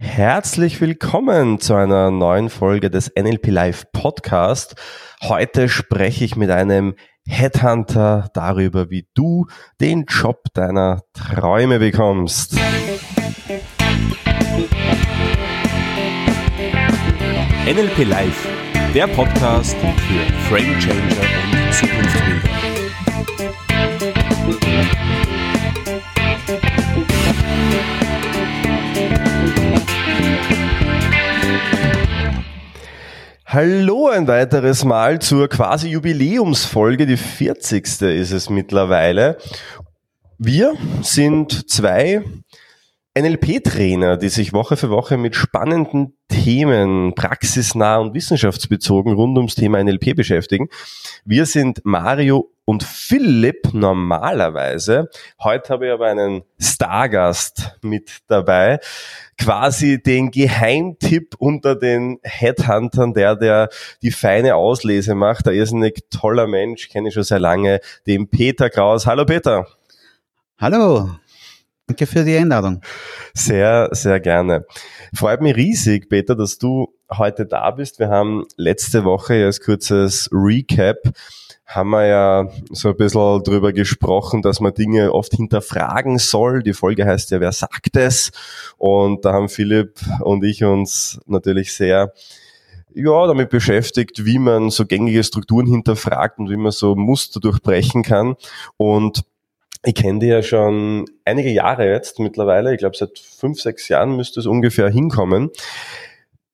Herzlich willkommen zu einer neuen Folge des NLP Live Podcast. Heute spreche ich mit einem Headhunter darüber, wie du den Job deiner Träume bekommst. NLP Live, der Podcast für Frame Changer und Zukunftsbilder. Hallo ein weiteres Mal zur quasi Jubiläumsfolge, die 40. ist es mittlerweile. Wir sind zwei NLP-Trainer, die sich Woche für Woche mit spannenden Themen, praxisnah und wissenschaftsbezogen rund ums Thema NLP beschäftigen. Wir sind Mario und Philipp normalerweise. Heute habe ich aber einen Stargast mit dabei. Quasi den Geheimtipp unter den Headhuntern, der, der die feine Auslese macht. Ein irrsinnig toller Mensch, kenne ich schon sehr lange, den Peter Kraus. Hallo Peter. Hallo. Danke für die Einladung. Sehr, sehr gerne. Freut mich riesig, Peter, dass du heute da bist. Wir haben letzte Woche als kurzes Recap haben wir ja so ein bisschen drüber gesprochen, dass man Dinge oft hinterfragen soll. Die Folge heißt ja, wer sagt es? Und da haben Philipp und ich uns natürlich sehr ja, damit beschäftigt, wie man so gängige Strukturen hinterfragt und wie man so Muster durchbrechen kann. Und ich kenne die ja schon einige Jahre jetzt mittlerweile. Ich glaube, seit fünf, sechs Jahren müsste es ungefähr hinkommen.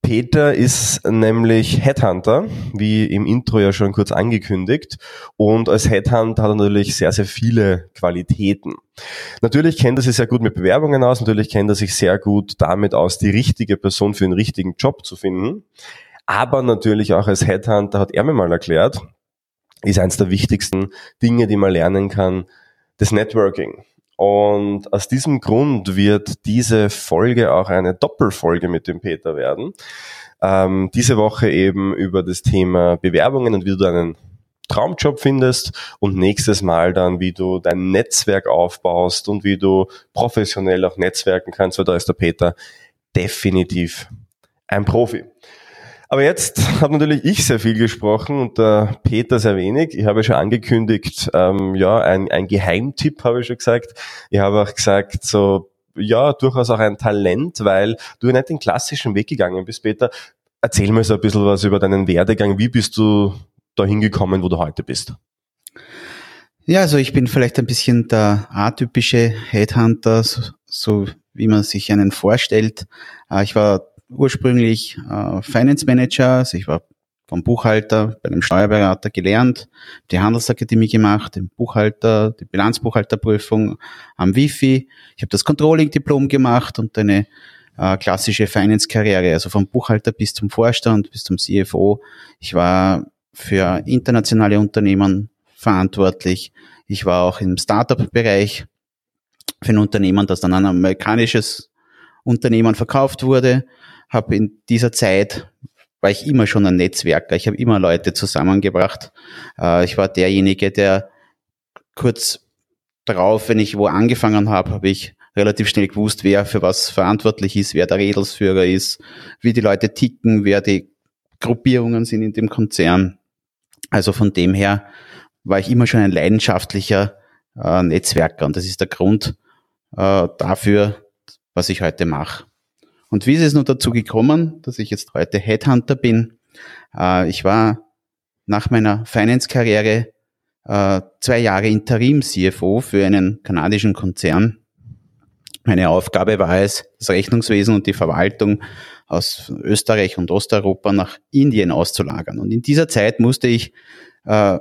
Peter ist nämlich Headhunter, wie im Intro ja schon kurz angekündigt. Und als Headhunter hat er natürlich sehr, sehr viele Qualitäten. Natürlich kennt er sich sehr gut mit Bewerbungen aus, natürlich kennt er sich sehr gut damit aus, die richtige Person für den richtigen Job zu finden. Aber natürlich auch als Headhunter hat er mir mal erklärt, ist eines der wichtigsten Dinge, die man lernen kann, das Networking. Und aus diesem Grund wird diese Folge auch eine Doppelfolge mit dem Peter werden. Ähm, diese Woche eben über das Thema Bewerbungen und wie du einen Traumjob findest und nächstes Mal dann, wie du dein Netzwerk aufbaust und wie du professionell auch netzwerken kannst, weil da ist der Peter definitiv ein Profi. Aber jetzt habe natürlich ich sehr viel gesprochen und der Peter sehr wenig. Ich habe schon angekündigt, ähm, ja, ein, ein Geheimtipp habe ich schon gesagt. Ich habe auch gesagt, so, ja, durchaus auch ein Talent, weil du nicht den klassischen Weg gegangen bist, Peter. Erzähl mir so ein bisschen was über deinen Werdegang. Wie bist du da hingekommen, wo du heute bist? Ja, also ich bin vielleicht ein bisschen der atypische Headhunter, so, so wie man sich einen vorstellt. Äh, ich war ursprünglich äh, Finance Manager, also ich war vom Buchhalter bei einem Steuerberater gelernt, die Handelsakademie gemacht, den Buchhalter, die Bilanzbuchhalterprüfung am Wifi. Ich habe das Controlling-Diplom gemacht und eine äh, klassische Finance-Karriere, also vom Buchhalter bis zum Vorstand, bis zum CFO. Ich war für internationale Unternehmen verantwortlich. Ich war auch im Startup-Bereich für ein Unternehmen, das dann an ein amerikanisches Unternehmen verkauft wurde habe in dieser Zeit war ich immer schon ein Netzwerker. Ich habe immer Leute zusammengebracht. Äh, ich war derjenige, der kurz darauf, wenn ich wo angefangen habe, habe ich relativ schnell gewusst, wer für was verantwortlich ist, wer der Redelsführer ist, wie die Leute ticken, wer die Gruppierungen sind in dem Konzern. Also von dem her war ich immer schon ein leidenschaftlicher äh, Netzwerker und das ist der Grund äh, dafür, was ich heute mache. Und wie ist es nun dazu gekommen, dass ich jetzt heute Headhunter bin? Äh, ich war nach meiner Finance-Karriere äh, zwei Jahre Interim-CFO für einen kanadischen Konzern. Meine Aufgabe war es, das Rechnungswesen und die Verwaltung aus Österreich und Osteuropa nach Indien auszulagern. Und in dieser Zeit musste ich äh,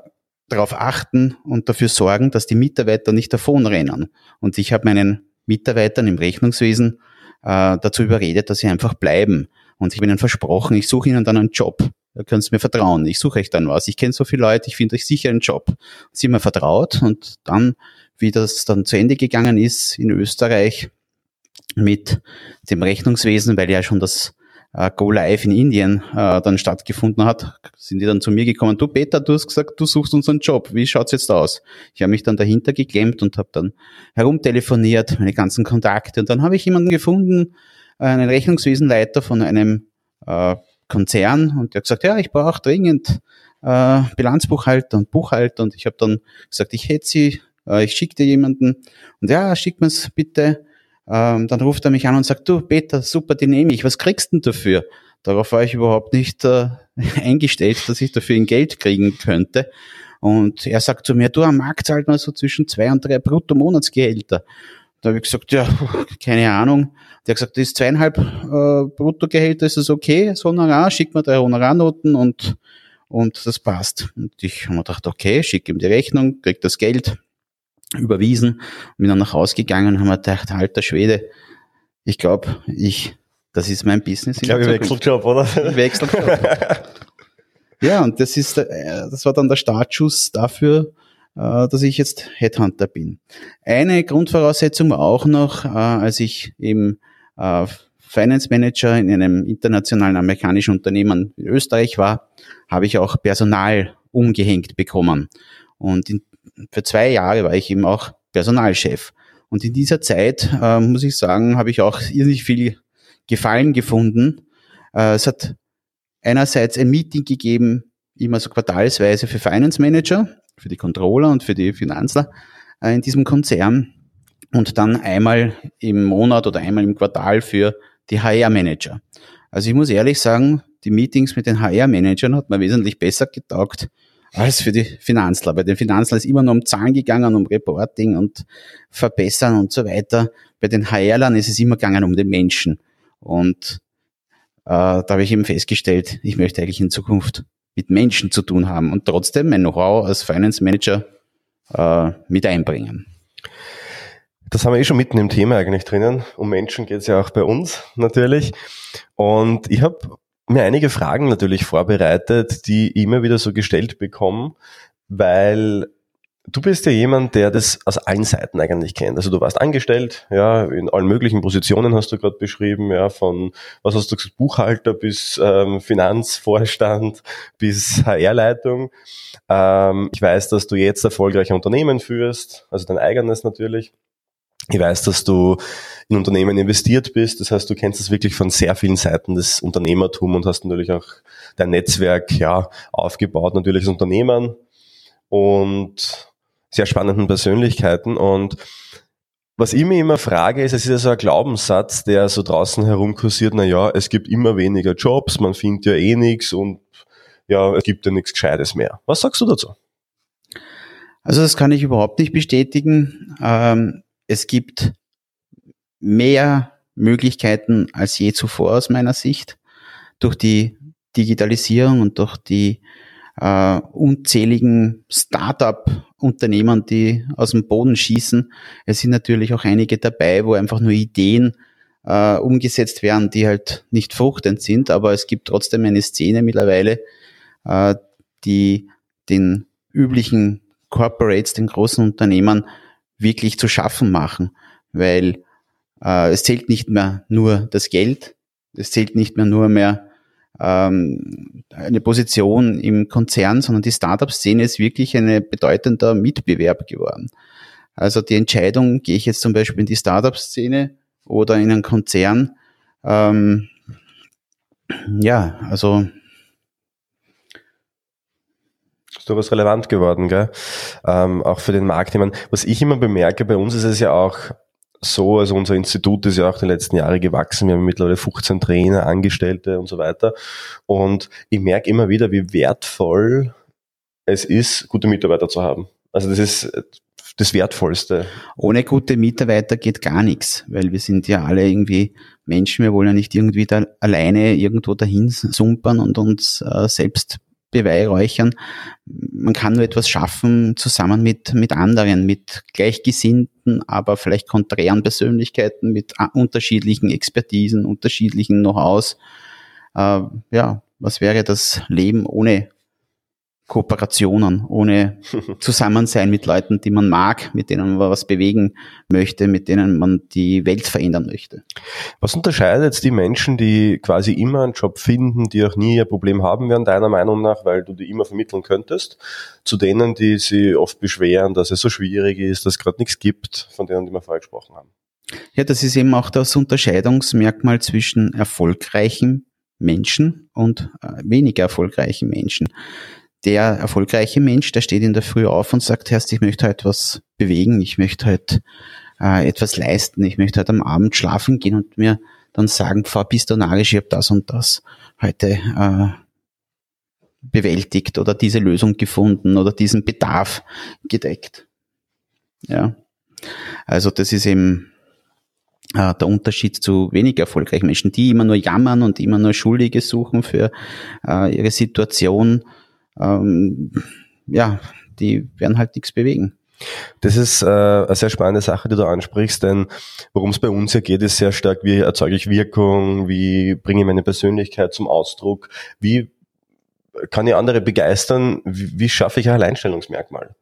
darauf achten und dafür sorgen, dass die Mitarbeiter nicht davonrennen. Und ich habe meinen Mitarbeitern im Rechnungswesen äh, dazu überredet, dass sie einfach bleiben. Und ich habe ihnen versprochen, ich suche ihnen dann einen Job. Da können Sie mir vertrauen. Ich suche euch dann was. Ich kenne so viele Leute, ich finde euch sicher einen Job. Sie haben mir vertraut und dann, wie das dann zu Ende gegangen ist in Österreich mit dem Rechnungswesen, weil ja schon das äh, Go Live in Indien äh, dann stattgefunden hat, sind die dann zu mir gekommen, du Peter, du hast gesagt, du suchst unseren Job, wie schaut's jetzt aus? Ich habe mich dann dahinter geklemmt und habe dann herumtelefoniert, meine ganzen Kontakte und dann habe ich jemanden gefunden, einen Rechnungswesenleiter von einem äh, Konzern und der hat gesagt, ja, ich brauche dringend äh, Bilanzbuchhalter und Buchhalter und ich habe dann gesagt, ich hätte sie, äh, ich schicke dir jemanden und ja, schick mir's bitte. Ähm, dann ruft er mich an und sagt, du Peter, super, die nehme ich, was kriegst du denn dafür? Darauf war ich überhaupt nicht äh, eingestellt, dass ich dafür ein Geld kriegen könnte. Und er sagt zu mir, du, am Markt zahlt man so zwischen zwei und drei Brutto-Monatsgehälter. Da habe ich gesagt, ja, keine Ahnung. Der hat gesagt, das ist zweieinhalb äh, Bruttogehälter, ist das okay? Das Honorar, schick mir drei Honorarnoten und, und das passt. Und ich habe mir gedacht, okay, schick ihm die Rechnung, krieg das Geld überwiesen, bin dann nach Hause gegangen und haben mir gedacht, alter Schwede, ich glaube, ich, das ist mein Business. Ich glaube, ich Wechseljob, oder? Ich Wechseljob. ja, und das ist, äh, das war dann der Startschuss dafür, äh, dass ich jetzt Headhunter bin. Eine Grundvoraussetzung war auch noch, äh, als ich eben Finance Manager in einem internationalen amerikanischen Unternehmen in Österreich war, habe ich auch Personal umgehängt bekommen. Und in für zwei Jahre war ich eben auch Personalchef. Und in dieser Zeit, äh, muss ich sagen, habe ich auch irrsinnig viel Gefallen gefunden. Äh, es hat einerseits ein Meeting gegeben, immer so quartalsweise für Finance Manager, für die Controller und für die Finanzler äh, in diesem Konzern und dann einmal im Monat oder einmal im Quartal für die HR-Manager. Also ich muss ehrlich sagen, die Meetings mit den HR-Managern hat mir wesentlich besser getaugt als für die Finanzler. Bei den Finanzlern ist immer nur um Zahlen gegangen, um Reporting und Verbessern und so weiter. Bei den HRlern ist es immer gegangen um den Menschen. Und äh, da habe ich eben festgestellt, ich möchte eigentlich in Zukunft mit Menschen zu tun haben und trotzdem mein Know-how als Finance Manager äh, mit einbringen. Das haben wir eh schon mitten im Thema eigentlich drinnen. Um Menschen geht es ja auch bei uns natürlich. Und ich habe mir einige Fragen natürlich vorbereitet, die immer wieder so gestellt bekommen, weil du bist ja jemand, der das aus allen Seiten eigentlich kennt. Also du warst angestellt, ja, in allen möglichen Positionen hast du gerade beschrieben, ja, von was hast du gesagt, Buchhalter bis ähm, Finanzvorstand bis HR-Leitung. Ähm, ich weiß, dass du jetzt erfolgreiche Unternehmen führst, also dein eigenes natürlich. Ich weiß, dass du in Unternehmen investiert bist. Das heißt, du kennst es wirklich von sehr vielen Seiten des Unternehmertums und hast natürlich auch dein Netzwerk ja, aufgebaut, natürlich als Unternehmern und sehr spannenden Persönlichkeiten. Und was ich mir immer frage, ist, es ist ja so ein Glaubenssatz, der so draußen herumkursiert, na ja, es gibt immer weniger Jobs, man findet ja eh nichts und ja, es gibt ja nichts Gescheites mehr. Was sagst du dazu? Also das kann ich überhaupt nicht bestätigen. Ähm, es gibt mehr Möglichkeiten als je zuvor aus meiner Sicht durch die Digitalisierung und durch die äh, unzähligen Start-up-Unternehmen, die aus dem Boden schießen. Es sind natürlich auch einige dabei, wo einfach nur Ideen äh, umgesetzt werden, die halt nicht fruchtend sind, aber es gibt trotzdem eine Szene mittlerweile, äh, die den üblichen Corporates, den großen Unternehmen wirklich zu schaffen machen, weil äh, es zählt nicht mehr nur das Geld, es zählt nicht mehr nur mehr ähm, eine Position im Konzern, sondern die Startup-Szene ist wirklich ein bedeutender Mitbewerb geworden. Also die Entscheidung, gehe ich jetzt zum Beispiel in die Startup-Szene oder in einen Konzern, ähm, ja, also was relevant geworden, gell? Ähm, auch für den Markt. Ich meine, was ich immer bemerke, bei uns ist es ja auch so, also unser Institut ist ja auch die letzten Jahre gewachsen. Wir haben mittlerweile 15 Trainer, Angestellte und so weiter. Und ich merke immer wieder, wie wertvoll es ist, gute Mitarbeiter zu haben. Also das ist das Wertvollste. Ohne gute Mitarbeiter geht gar nichts, weil wir sind ja alle irgendwie Menschen, wir wollen ja nicht irgendwie da alleine irgendwo dahin sumpern und uns äh, selbst beweihräuchern. Man kann nur etwas schaffen zusammen mit, mit anderen, mit gleichgesinnten, aber vielleicht konträren Persönlichkeiten, mit unterschiedlichen Expertisen, unterschiedlichen Know-hows. Äh, ja, was wäre das Leben ohne Kooperationen, ohne Zusammensein mit Leuten, die man mag, mit denen man was bewegen möchte, mit denen man die Welt verändern möchte. Was unterscheidet jetzt die Menschen, die quasi immer einen Job finden, die auch nie ein Problem haben werden, deiner Meinung nach, weil du die immer vermitteln könntest, zu denen, die sie oft beschweren, dass es so schwierig ist, dass es gerade nichts gibt, von denen, die wir vorher gesprochen haben? Ja, das ist eben auch das Unterscheidungsmerkmal zwischen erfolgreichen Menschen und äh, weniger erfolgreichen Menschen. Der erfolgreiche Mensch, der steht in der Früh auf und sagt, Herr, ich möchte heute was bewegen, ich möchte heute äh, etwas leisten, ich möchte heute am Abend schlafen gehen und mir dann sagen, Frau Pistonarisch, ich habe das und das heute äh, bewältigt oder diese Lösung gefunden oder diesen Bedarf gedeckt. Ja. Also das ist eben äh, der Unterschied zu weniger erfolgreichen Menschen, die immer nur jammern und immer nur Schuldige suchen für äh, ihre Situation. Ähm, ja, die werden halt nichts bewegen. Das ist äh, eine sehr spannende Sache, die du ansprichst, denn worum es bei uns hier geht, ist sehr stark, wie erzeuge ich Wirkung, wie bringe ich meine Persönlichkeit zum Ausdruck, wie kann ich andere begeistern, wie, wie schaffe ich ein Alleinstellungsmerkmal?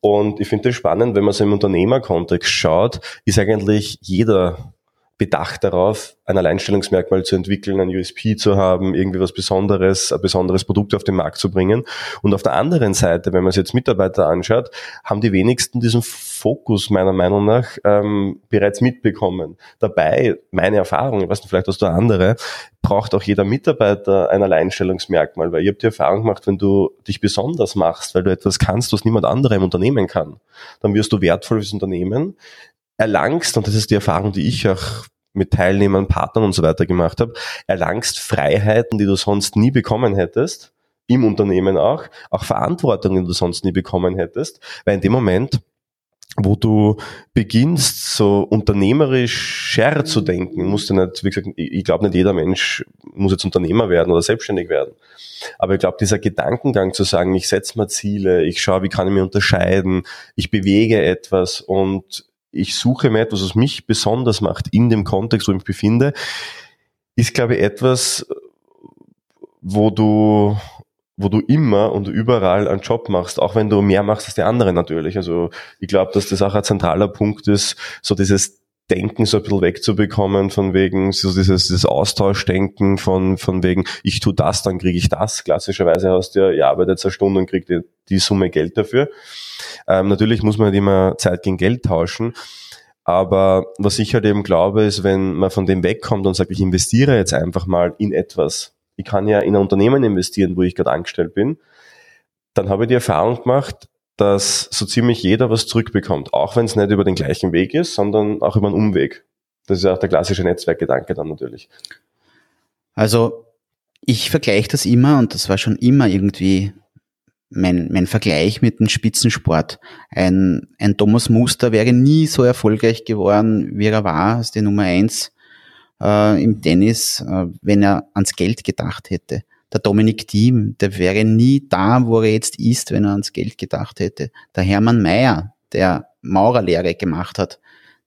Und ich finde das spannend, wenn man so im Unternehmerkontext schaut, ist eigentlich jeder bedacht darauf, ein Alleinstellungsmerkmal zu entwickeln, ein USP zu haben, irgendwie was Besonderes, ein besonderes Produkt auf den Markt zu bringen. Und auf der anderen Seite, wenn man sich jetzt Mitarbeiter anschaut, haben die wenigsten diesen Fokus meiner Meinung nach ähm, bereits mitbekommen. Dabei, meine Erfahrung, ich weiß nicht, vielleicht hast du andere, braucht auch jeder Mitarbeiter ein Alleinstellungsmerkmal, weil ich habe die Erfahrung gemacht, wenn du dich besonders machst, weil du etwas kannst, was niemand anderer im Unternehmen kann, dann wirst du wertvoll fürs Unternehmen, erlangst, und das ist die Erfahrung, die ich auch mit Teilnehmern, Partnern und so weiter gemacht habe, erlangst Freiheiten, die du sonst nie bekommen hättest, im Unternehmen auch, auch Verantwortung, die du sonst nie bekommen hättest, weil in dem Moment, wo du beginnst, so unternehmerisch scher zu denken, musst du nicht, wie gesagt, ich glaube nicht jeder Mensch muss jetzt Unternehmer werden oder selbstständig werden. Aber ich glaube, dieser Gedankengang zu sagen, ich setze mir Ziele, ich schaue, wie kann ich mich unterscheiden, ich bewege etwas und ich suche mir etwas, was mich besonders macht in dem Kontext, wo ich mich befinde, ist, glaube ich, etwas, wo du, wo du immer und überall einen Job machst, auch wenn du mehr machst als die anderen natürlich. Also ich glaube, dass das auch ein zentraler Punkt ist, so dieses Denken so ein bisschen wegzubekommen, von wegen so dieses, dieses Austauschdenken, von, von wegen, ich tu das, dann kriege ich das. Klassischerweise hast du ja, ihr arbeitet eine Stunde und kriegt die, die Summe Geld dafür. Ähm, natürlich muss man halt immer Zeit gegen Geld tauschen. Aber was ich halt eben glaube, ist, wenn man von dem wegkommt und sagt, ich investiere jetzt einfach mal in etwas. Ich kann ja in ein Unternehmen investieren, wo ich gerade angestellt bin. Dann habe ich die Erfahrung gemacht, dass so ziemlich jeder was zurückbekommt, auch wenn es nicht über den gleichen Weg ist, sondern auch über einen Umweg. Das ist auch der klassische Netzwerkgedanke dann natürlich. Also ich vergleiche das immer und das war schon immer irgendwie mein, mein Vergleich mit dem Spitzensport. Ein, ein Thomas Muster wäre nie so erfolgreich geworden, wie er war, als die Nummer eins äh, im Tennis, äh, wenn er ans Geld gedacht hätte. Der Dominik Thiem, der wäre nie da, wo er jetzt ist, wenn er ans Geld gedacht hätte. Der Hermann Mayer, der Maurerlehre gemacht hat,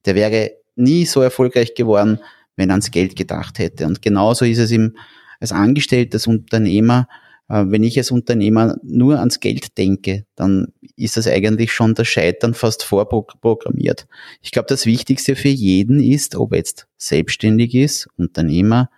der wäre nie so erfolgreich geworden, wenn er ans Geld gedacht hätte. Und genauso ist es ihm als Angestellter, als Unternehmer, äh, wenn ich als Unternehmer nur ans Geld denke, dann ist das eigentlich schon das Scheitern fast vorprogrammiert. Ich glaube, das Wichtigste für jeden ist, ob er jetzt selbstständig ist, Unternehmer,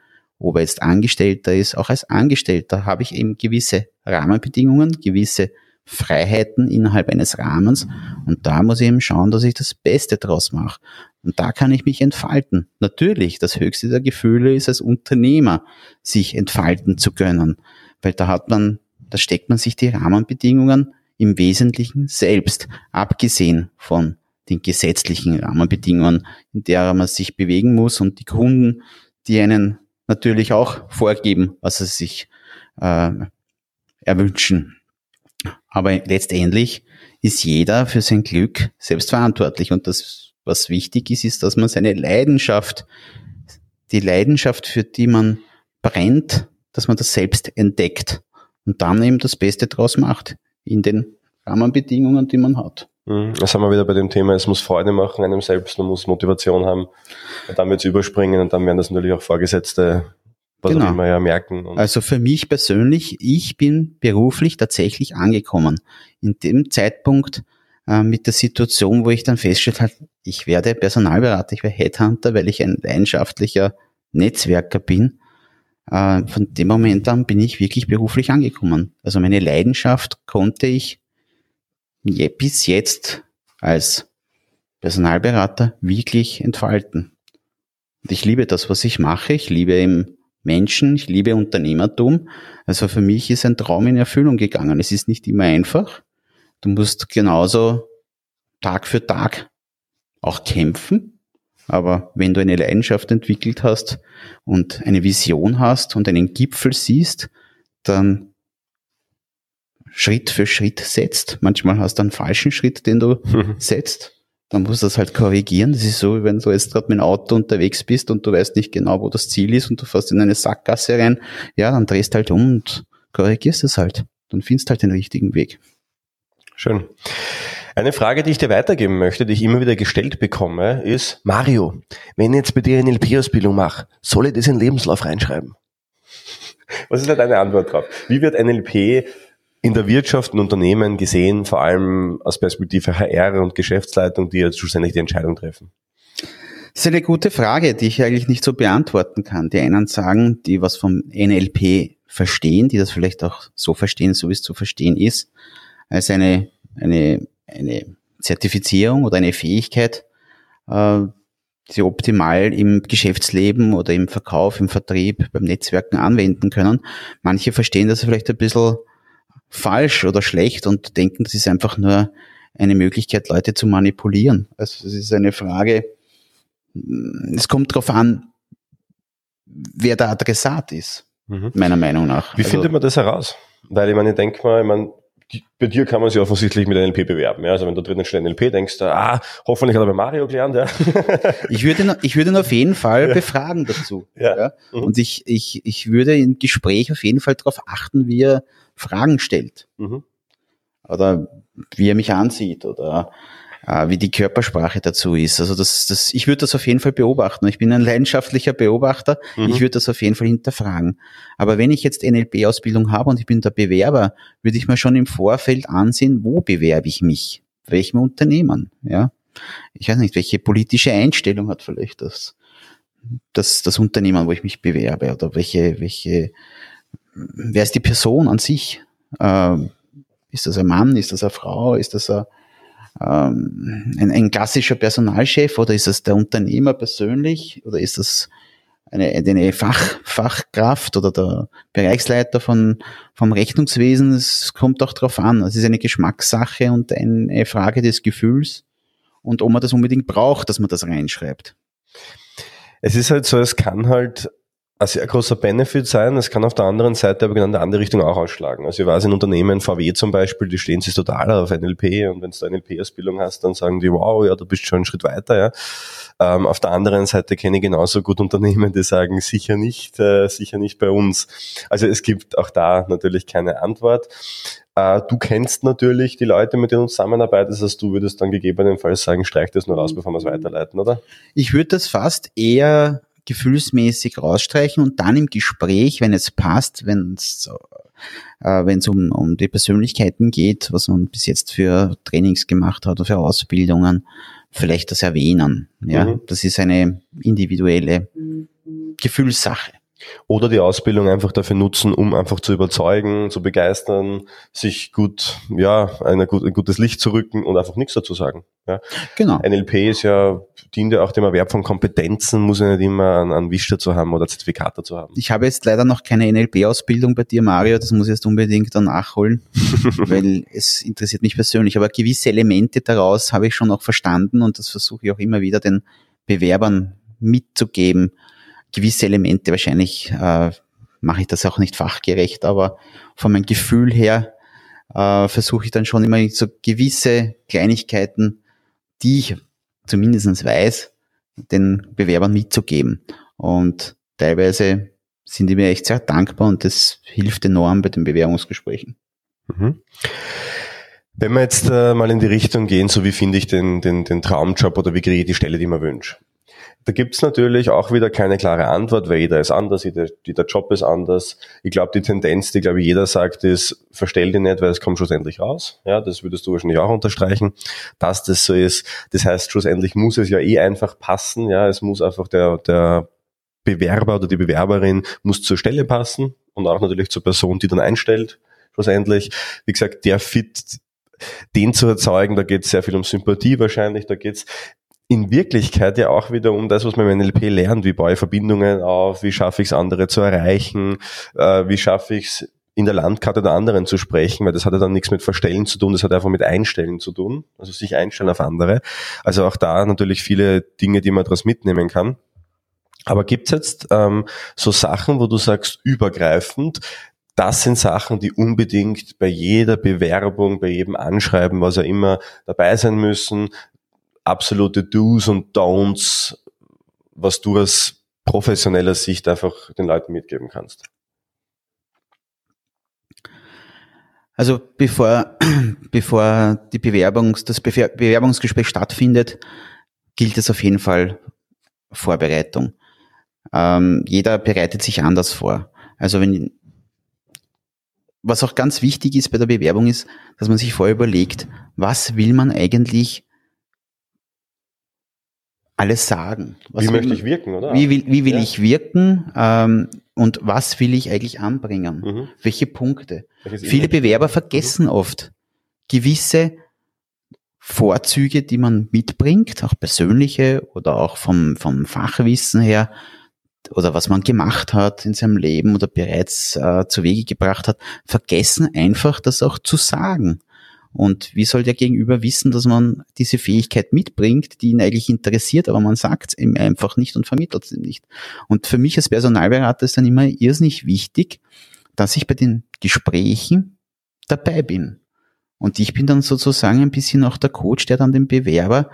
ob er jetzt Angestellter ist, auch als Angestellter habe ich eben gewisse Rahmenbedingungen, gewisse Freiheiten innerhalb eines Rahmens und da muss ich eben schauen, dass ich das Beste draus mache. Und da kann ich mich entfalten. Natürlich, das höchste der Gefühle ist als Unternehmer, sich entfalten zu können weil da hat man, da steckt man sich die Rahmenbedingungen im Wesentlichen selbst, abgesehen von den gesetzlichen Rahmenbedingungen, in der man sich bewegen muss und die Kunden, die einen natürlich auch vorgeben, was sie sich äh, erwünschen. Aber letztendlich ist jeder für sein Glück selbst verantwortlich und das, was wichtig ist, ist, dass man seine Leidenschaft, die Leidenschaft, für die man brennt, dass man das selbst entdeckt und dann eben das Beste draus macht in den Rahmenbedingungen, die man hat. Mhm. Da sind wir wieder bei dem Thema, es muss Freude machen einem selbst, man muss Motivation haben. Und dann wird es überspringen und dann werden das natürlich auch Vorgesetzte, was genau. auch immer ja merken. also für mich persönlich, ich bin beruflich tatsächlich angekommen. In dem Zeitpunkt äh, mit der Situation, wo ich dann feststellt habe, ich werde Personalberater, ich werde Headhunter, weil ich ein leidenschaftlicher Netzwerker bin äh, von dem Moment an bin ich wirklich beruflich angekommen. Also meine Leidenschaft konnte ich bis jetzt als Personalberater wirklich entfalten. Und ich liebe das, was ich mache. Ich liebe im Menschen, ich liebe Unternehmertum. Also für mich ist ein Traum in Erfüllung gegangen. Es ist nicht immer einfach. Du musst genauso Tag für Tag auch kämpfen. Aber wenn du eine Leidenschaft entwickelt hast und eine Vision hast und einen Gipfel siehst, dann Schritt für Schritt setzt. Manchmal hast du einen falschen Schritt, den du setzt. Dann musst du das halt korrigieren. Das ist so, wie wenn du jetzt gerade mit dem Auto unterwegs bist und du weißt nicht genau, wo das Ziel ist und du fährst in eine Sackgasse rein. Ja, dann drehst halt um und korrigierst es halt. Dann findest halt den richtigen Weg. Schön. Eine Frage, die ich dir weitergeben möchte, die ich immer wieder gestellt bekomme, ist, Mario, wenn ich jetzt bei dir eine NLP-Ausbildung mache, soll ich das in den Lebenslauf reinschreiben? Was ist da deine Antwort drauf? Wie wird NLP in der Wirtschaft und Unternehmen gesehen, vor allem aus Perspektive HR und Geschäftsleitung, die jetzt schlussendlich die Entscheidung treffen? Das ist eine gute Frage, die ich eigentlich nicht so beantworten kann. Die einen sagen, die was vom NLP verstehen, die das vielleicht auch so verstehen, so wie es zu verstehen ist, als eine, eine, eine Zertifizierung oder eine Fähigkeit, äh, die optimal im Geschäftsleben oder im Verkauf, im Vertrieb, beim Netzwerken anwenden können. Manche verstehen das vielleicht ein bisschen falsch oder schlecht und denken, das ist einfach nur eine Möglichkeit, Leute zu manipulieren. Also es ist eine Frage, es kommt darauf an, wer der Adressat ist, mhm. meiner Meinung nach. Wie also, findet man das heraus? Weil ich meine, ich denke mal, ich meine, bei dir kann man sich offensichtlich mit NLP bewerben. Ja? Also wenn du drinnen steht NLP, denkst ah, hoffentlich hat er bei Mario gelernt. Ja? ich, würde, ich würde ihn auf jeden Fall ja. befragen dazu. Ja. ja? Mhm. Und ich, ich, ich würde im Gespräch auf jeden Fall darauf achten, wie er Fragen stellt. Mhm. Oder wie er mich ansieht oder äh, wie die Körpersprache dazu ist. Also das, das, ich würde das auf jeden Fall beobachten. Ich bin ein leidenschaftlicher Beobachter. Mhm. Ich würde das auf jeden Fall hinterfragen. Aber wenn ich jetzt NLP-Ausbildung habe und ich bin der Bewerber, würde ich mir schon im Vorfeld ansehen, wo bewerbe ich mich? Welchem Unternehmen? Ja. Ich weiß nicht, welche politische Einstellung hat vielleicht das, das, das Unternehmen, wo ich mich bewerbe oder welche, welche, wer ist die Person an sich? Ähm, ist das ein Mann? Ist das eine Frau? Ist das ein, ähm, ein, ein klassischer Personalchef oder ist das der Unternehmer persönlich oder ist das eine, eine Fach, Fachkraft oder der Bereichsleiter von, vom Rechnungswesen? Es kommt auch drauf an. Es ist eine Geschmackssache und eine Frage des Gefühls und ob man das unbedingt braucht, dass man das reinschreibt. Es ist halt so, es kann halt ein sehr großer Benefit sein. Es kann auf der anderen Seite aber genau in der andere Richtung auch ausschlagen. Also ich weiß in Unternehmen, VW zum Beispiel, die stehen sich total auf NLP und wenn du eine NLP-Ausbildung hast, dann sagen die, wow, ja, du bist schon einen Schritt weiter. Ja. Ähm, auf der anderen Seite kenne ich genauso gut Unternehmen, die sagen, sicher nicht, äh, sicher nicht bei uns. Also es gibt auch da natürlich keine Antwort. Äh, du kennst natürlich die Leute, mit denen du zusammenarbeitest, also du würdest dann gegebenenfalls sagen, streich das nur raus, bevor wir es weiterleiten, oder? Ich würde das fast eher gefühlsmäßig rausstreichen und dann im Gespräch, wenn es passt, wenn es äh, wenn es um, um die Persönlichkeiten geht, was man bis jetzt für Trainings gemacht hat oder für Ausbildungen, vielleicht das erwähnen. Ja, mhm. das ist eine individuelle Gefühlssache. Oder die Ausbildung einfach dafür nutzen, um einfach zu überzeugen, zu begeistern, sich gut, ja, ein gutes Licht zu rücken und einfach nichts dazu sagen. Ja. Genau. NLP ist ja, dient ja auch dem Erwerb von Kompetenzen, muss ja nicht immer einen, einen Wisch dazu haben oder Zertifikat dazu haben. Ich habe jetzt leider noch keine NLP-Ausbildung bei dir, Mario, das muss ich jetzt unbedingt dann nachholen, weil es interessiert mich persönlich. Aber gewisse Elemente daraus habe ich schon auch verstanden und das versuche ich auch immer wieder den Bewerbern mitzugeben gewisse Elemente, wahrscheinlich äh, mache ich das auch nicht fachgerecht, aber von meinem Gefühl her äh, versuche ich dann schon immer so gewisse Kleinigkeiten, die ich zumindest weiß, den Bewerbern mitzugeben. Und teilweise sind die mir echt sehr dankbar und das hilft enorm bei den Bewerbungsgesprächen. Mhm. Wenn wir jetzt äh, mal in die Richtung gehen, so wie finde ich den, den, den Traumjob oder wie kriege ich die Stelle, die man wünscht? Da gibt's natürlich auch wieder keine klare Antwort, weil jeder ist anders, jeder, jeder Job ist anders. Ich glaube, die Tendenz, die glaube ich jeder sagt, ist, verstell dich nicht, weil es kommt schlussendlich raus. Ja, das würdest du wahrscheinlich auch unterstreichen, dass das so ist. Das heißt, schlussendlich muss es ja eh einfach passen. Ja, es muss einfach der, der Bewerber oder die Bewerberin muss zur Stelle passen und auch natürlich zur Person, die dann einstellt. Schlussendlich, wie gesagt, der Fit den zu erzeugen, da geht es sehr viel um Sympathie wahrscheinlich, da geht es in Wirklichkeit ja auch wieder um das, was man im NLP lernt, wie baue ich Verbindungen auf, wie schaffe ich es, andere zu erreichen, äh, wie schaffe ich es, in der Landkarte der anderen zu sprechen, weil das hat ja dann nichts mit Verstellen zu tun, das hat einfach mit Einstellen zu tun, also sich einstellen auf andere. Also auch da natürlich viele Dinge, die man daraus mitnehmen kann. Aber gibt's jetzt ähm, so Sachen, wo du sagst, übergreifend, das sind Sachen, die unbedingt bei jeder Bewerbung, bei jedem Anschreiben, was er immer dabei sein müssen, absolute Do's und Don'ts, was du aus professioneller Sicht einfach den Leuten mitgeben kannst? Also bevor, bevor die Bewerbungs, das Bewerbungsgespräch stattfindet, gilt es auf jeden Fall Vorbereitung. Ähm, jeder bereitet sich anders vor. Also wenn, was auch ganz wichtig ist bei der Bewerbung ist, dass man sich vorher überlegt, was will man eigentlich alles sagen. Was wie möchte ich wirken, oder? Wie will, wie will ja. ich wirken ähm, und was will ich eigentlich anbringen? Mhm. Welche Punkte? Welches Viele Bewerber vergessen mhm. oft gewisse Vorzüge, die man mitbringt, auch persönliche oder auch vom, vom Fachwissen her oder was man gemacht hat in seinem Leben oder bereits äh, zu Wege gebracht hat, vergessen einfach das auch zu sagen. Und wie soll der Gegenüber wissen, dass man diese Fähigkeit mitbringt, die ihn eigentlich interessiert, aber man sagt es ihm einfach nicht und vermittelt es ihm nicht. Und für mich als Personalberater ist dann immer irrsinnig wichtig, dass ich bei den Gesprächen dabei bin. Und ich bin dann sozusagen ein bisschen auch der Coach, der dann den Bewerber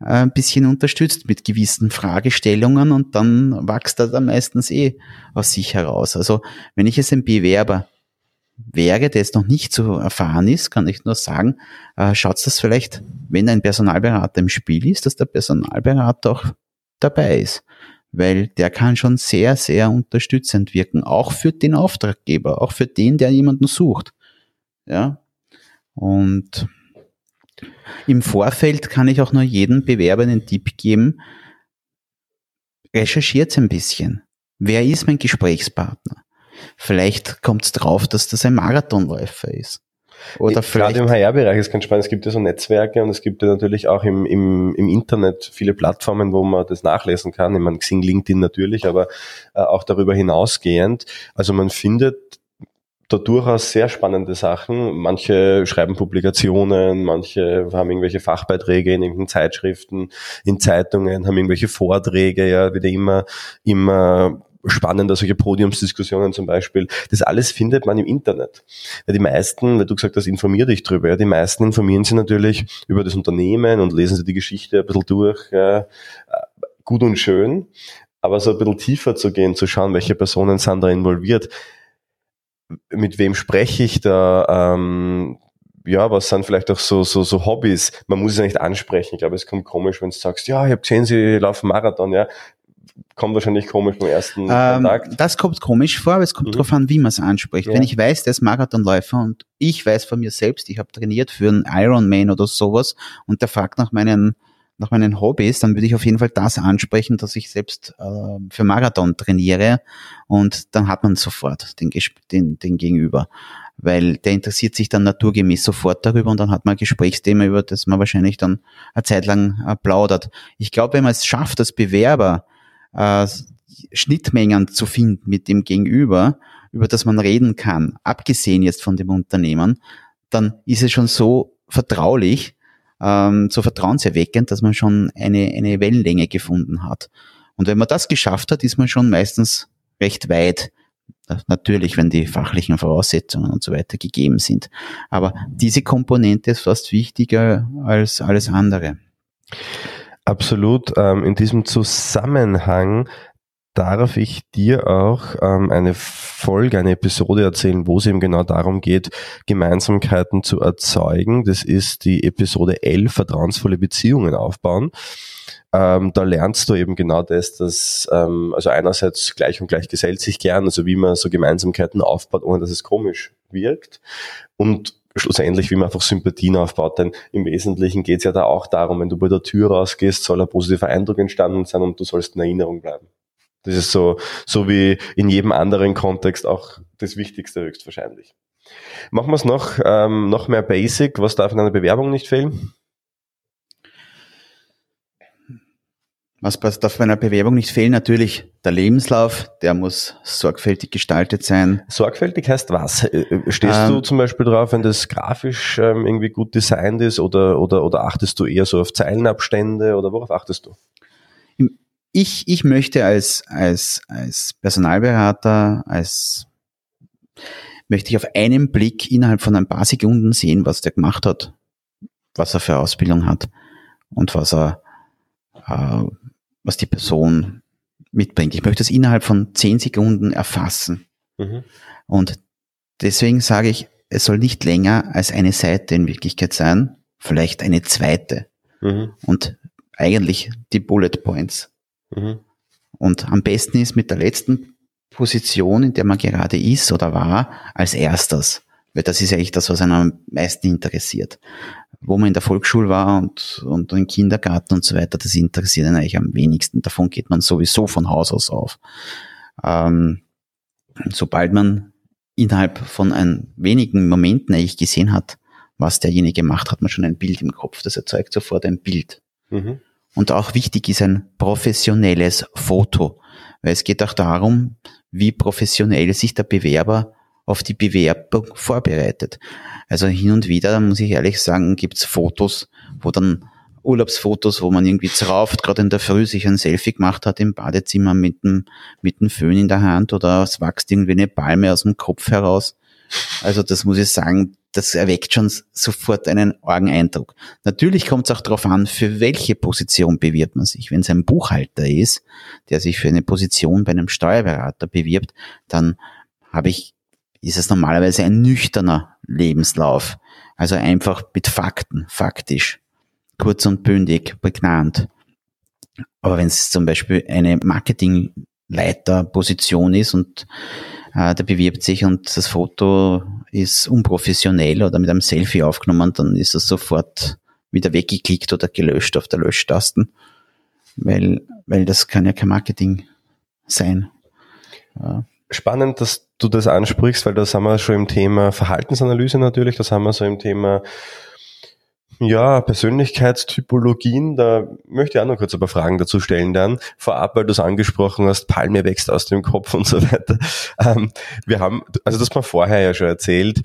äh, ein bisschen unterstützt mit gewissen Fragestellungen und dann wächst er dann meistens eh aus sich heraus. Also wenn ich jetzt ein Bewerber wäre, der jetzt noch nicht so erfahren ist, kann ich nur sagen, äh, schaut das vielleicht, wenn ein Personalberater im Spiel ist, dass der Personalberater auch dabei ist. Weil der kann schon sehr, sehr unterstützend wirken, auch für den Auftraggeber, auch für den, der jemanden sucht. Ja. Und im Vorfeld kann ich auch nur jedem Bewerber einen Tipp geben, recherchiert ein bisschen. Wer ist mein Gesprächspartner? Vielleicht kommt es drauf, dass das ein Marathonläufer ist. Oder vielleicht. Gerade im HR-Bereich ist ganz spannend. Es gibt ja so Netzwerke und es gibt ja natürlich auch im, im, im Internet viele Plattformen, wo man das nachlesen kann. Ich meine, Xing, LinkedIn natürlich, aber äh, auch darüber hinausgehend. Also man findet da durchaus sehr spannende Sachen. Manche schreiben Publikationen, manche haben irgendwelche Fachbeiträge in irgendwelchen Zeitschriften, in Zeitungen, haben irgendwelche Vorträge, ja, wieder immer, immer spannender, solche Podiumsdiskussionen zum Beispiel. Das alles findet man im Internet. Ja, die meisten, weil du gesagt hast, informier dich drüber, ja, die meisten informieren sich natürlich über das Unternehmen und lesen sich die Geschichte ein bisschen durch, ja, gut und schön. Aber so ein bisschen tiefer zu gehen, zu schauen, welche Personen sind da involviert, mit wem spreche ich da, ähm, ja, was sind vielleicht auch so, so, so Hobbys? Man muss es ja nicht ansprechen. Ich glaube, es kommt komisch, wenn du sagst, ja, ich habe gesehen, sie laufen Marathon, ja kommt wahrscheinlich komisch beim ersten ähm, Kontakt. Das kommt komisch vor, aber es kommt mhm. darauf an, wie man es anspricht. Ja. Wenn ich weiß, der ist Marathonläufer und ich weiß von mir selbst, ich habe trainiert für einen Ironman oder sowas und der fragt nach meinen nach meinen Hobbys, dann würde ich auf jeden Fall das ansprechen, dass ich selbst äh, für Marathon trainiere und dann hat man sofort den, den, den Gegenüber, weil der interessiert sich dann naturgemäß sofort darüber und dann hat man ein Gesprächsthema, über das man wahrscheinlich dann eine Zeit lang äh, plaudert. Ich glaube, wenn man es schafft, als Bewerber äh, Schnittmengen zu finden mit dem Gegenüber, über das man reden kann, abgesehen jetzt von dem Unternehmen, dann ist es schon so vertraulich, ähm, so vertrauenserweckend, dass man schon eine, eine Wellenlänge gefunden hat. Und wenn man das geschafft hat, ist man schon meistens recht weit. Natürlich, wenn die fachlichen Voraussetzungen und so weiter gegeben sind. Aber diese Komponente ist fast wichtiger als alles andere. Absolut. Ähm, in diesem Zusammenhang darf ich dir auch ähm, eine Folge, eine Episode erzählen, wo es eben genau darum geht, Gemeinsamkeiten zu erzeugen. Das ist die Episode 11, vertrauensvolle Beziehungen aufbauen. Ähm, da lernst du eben genau das, dass ähm, also einerseits gleich und gleich gesellt sich gern, also wie man so Gemeinsamkeiten aufbaut, ohne dass es komisch wirkt. Und schlussendlich, wie man einfach Sympathien aufbaut. Denn im Wesentlichen geht es ja da auch darum, wenn du bei der Tür rausgehst, soll ein positiver Eindruck entstanden sein und du sollst in Erinnerung bleiben. Das ist so, so wie in jedem anderen Kontext auch das Wichtigste höchstwahrscheinlich. Machen wir es noch, ähm, noch mehr basic. Was darf in einer Bewerbung nicht fehlen? Was darf bei einer Bewerbung nicht fehlen? Natürlich der Lebenslauf, der muss sorgfältig gestaltet sein. Sorgfältig heißt was? Äh, äh, stehst ähm, du zum Beispiel drauf, wenn das grafisch ähm, irgendwie gut designt ist oder, oder, oder achtest du eher so auf Zeilenabstände oder worauf achtest du? Ich, ich möchte als, als, als Personalberater, als möchte ich auf einen Blick innerhalb von ein paar Sekunden sehen, was der gemacht hat, was er für Ausbildung hat und was er äh, was die Person mitbringt. Ich möchte es innerhalb von zehn Sekunden erfassen. Mhm. Und deswegen sage ich, es soll nicht länger als eine Seite in Wirklichkeit sein, vielleicht eine zweite. Mhm. Und eigentlich die Bullet Points. Mhm. Und am besten ist mit der letzten Position, in der man gerade ist oder war, als erstes. Weil das ist eigentlich das, was einen am meisten interessiert wo man in der Volksschule war und, und im Kindergarten und so weiter, das interessiert einen eigentlich am wenigsten. Davon geht man sowieso von Haus aus auf. Ähm, sobald man innerhalb von ein wenigen Momenten eigentlich gesehen hat, was derjenige macht, hat man schon ein Bild im Kopf. Das erzeugt sofort ein Bild. Mhm. Und auch wichtig ist ein professionelles Foto, weil es geht auch darum, wie professionell sich der Bewerber auf die Bewerbung vorbereitet. Also hin und wieder, muss ich ehrlich sagen, gibt's Fotos, wo dann Urlaubsfotos, wo man irgendwie zerauft, gerade in der Früh sich ein Selfie gemacht hat im Badezimmer mit dem, mit dem Föhn in der Hand oder es wächst irgendwie eine Palme aus dem Kopf heraus. Also das muss ich sagen, das erweckt schon sofort einen argen Eindruck. Natürlich kommt es auch darauf an, für welche Position bewirbt man sich. Wenn es ein Buchhalter ist, der sich für eine Position bei einem Steuerberater bewirbt, dann habe ich ist es normalerweise ein nüchterner Lebenslauf. Also einfach mit Fakten, faktisch. Kurz und bündig, prägnant. Aber wenn es zum Beispiel eine Marketingleiterposition ist und äh, der bewirbt sich und das Foto ist unprofessionell oder mit einem Selfie aufgenommen, dann ist es sofort wieder weggeklickt oder gelöscht auf der Löschtasten. Weil, weil das kann ja kein Marketing sein. Ja. Spannend, dass du das ansprichst, weil da sind wir schon im Thema Verhaltensanalyse natürlich, da sind wir so im Thema ja, Persönlichkeitstypologien, da möchte ich auch noch kurz ein paar Fragen dazu stellen dann. Vorab, weil du es angesprochen hast, Palme wächst aus dem Kopf und so weiter. Ähm, wir haben, also das haben wir vorher ja schon erzählt,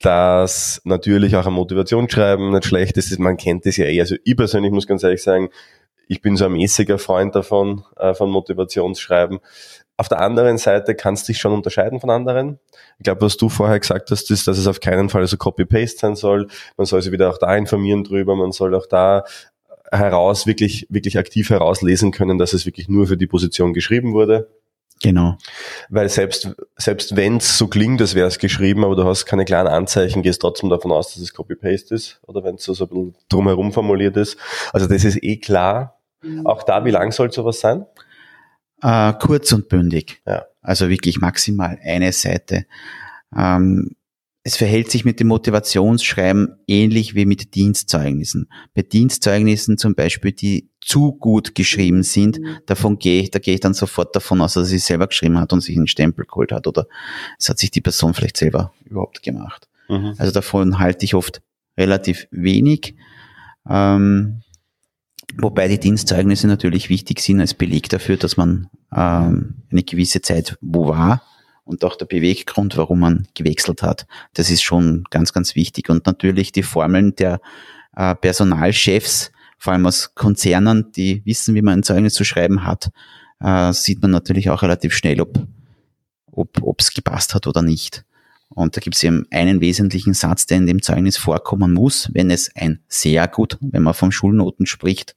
dass natürlich auch ein Motivationsschreiben nicht schlecht ist. Man kennt das ja eh. Also ich persönlich muss ganz ehrlich sagen, ich bin so ein mäßiger Freund davon, äh, von Motivationsschreiben. Auf der anderen Seite kannst du dich schon unterscheiden von anderen. Ich glaube, was du vorher gesagt hast, ist, dass es auf keinen Fall so Copy-Paste sein soll. Man soll sich wieder auch da informieren drüber. Man soll auch da heraus wirklich, wirklich aktiv herauslesen können, dass es wirklich nur für die Position geschrieben wurde. Genau. Weil selbst, selbst wenn es so klingt, als wäre es geschrieben, aber du hast keine klaren Anzeichen, gehst trotzdem davon aus, dass es Copy-Paste ist oder wenn es so, so ein bisschen drumherum formuliert ist. Also das ist eh klar. Mhm. Auch da, wie lang soll sowas sein? Äh, kurz und bündig. Ja. Also wirklich maximal eine Seite. Ähm, es verhält sich mit dem Motivationsschreiben ähnlich wie mit Dienstzeugnissen. Bei Dienstzeugnissen zum Beispiel, die zu gut geschrieben sind, mhm. davon gehe ich, da gehe ich dann sofort davon aus, dass sich selber geschrieben hat und sich einen Stempel geholt hat oder es hat sich die Person vielleicht selber überhaupt gemacht. Mhm. Also davon halte ich oft relativ wenig. Ähm, Wobei die Dienstzeugnisse natürlich wichtig sind als Beleg dafür, dass man ähm, eine gewisse Zeit wo war und auch der Beweggrund, warum man gewechselt hat. Das ist schon ganz, ganz wichtig. Und natürlich die Formeln der äh, Personalchefs, vor allem aus Konzernen, die wissen, wie man ein Zeugnis zu schreiben hat, äh, sieht man natürlich auch relativ schnell, ob ob es gepasst hat oder nicht. Und da gibt es eben einen wesentlichen Satz, der in dem Zeugnis vorkommen muss, wenn es ein sehr gut, wenn man von Schulnoten spricht,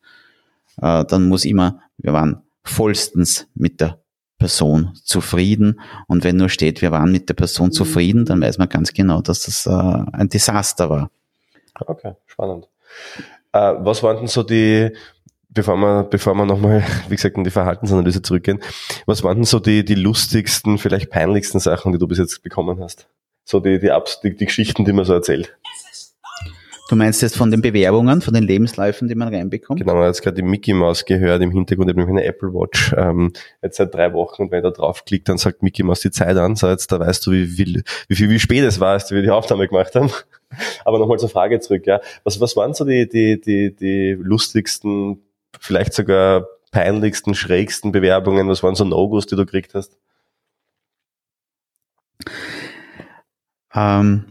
äh, dann muss immer, wir waren vollstens mit der Person zufrieden. Und wenn nur steht, wir waren mit der Person zufrieden, dann weiß man ganz genau, dass das äh, ein Desaster war. Okay, spannend. Äh, was waren denn so die, bevor wir, bevor wir nochmal, wie gesagt, in die Verhaltensanalyse zurückgehen, was waren denn so die, die lustigsten, vielleicht peinlichsten Sachen, die du bis jetzt bekommen hast? So die, die, die, die Geschichten, die man so erzählt. Du meinst jetzt von den Bewerbungen, von den Lebensläufen, die man reinbekommt? Genau, man hat jetzt gerade die Mickey Mouse gehört im Hintergrund, ich habe eine Apple Watch ähm, jetzt seit drei Wochen und wenn er draufklickt, dann sagt Mickey Mouse die Zeit an. So jetzt da weißt du, wie, wie, wie viel, wie spät es war, als wir die Aufnahme gemacht haben. Aber nochmal zur Frage zurück, ja. Was, was waren so die, die, die, die lustigsten, vielleicht sogar peinlichsten, schrägsten Bewerbungen? Was waren so No-Gos, die du gekriegt hast? Ähm,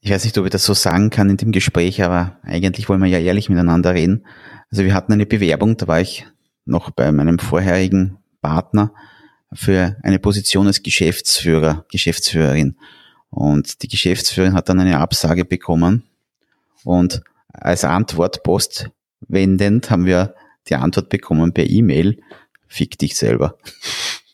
ich weiß nicht, ob ich das so sagen kann in dem Gespräch, aber eigentlich wollen wir ja ehrlich miteinander reden. Also wir hatten eine Bewerbung, da war ich noch bei meinem vorherigen Partner für eine Position als Geschäftsführer, Geschäftsführerin. Und die Geschäftsführerin hat dann eine Absage bekommen. Und als Antwort postwendend haben wir die Antwort bekommen per E-Mail, fick dich selber.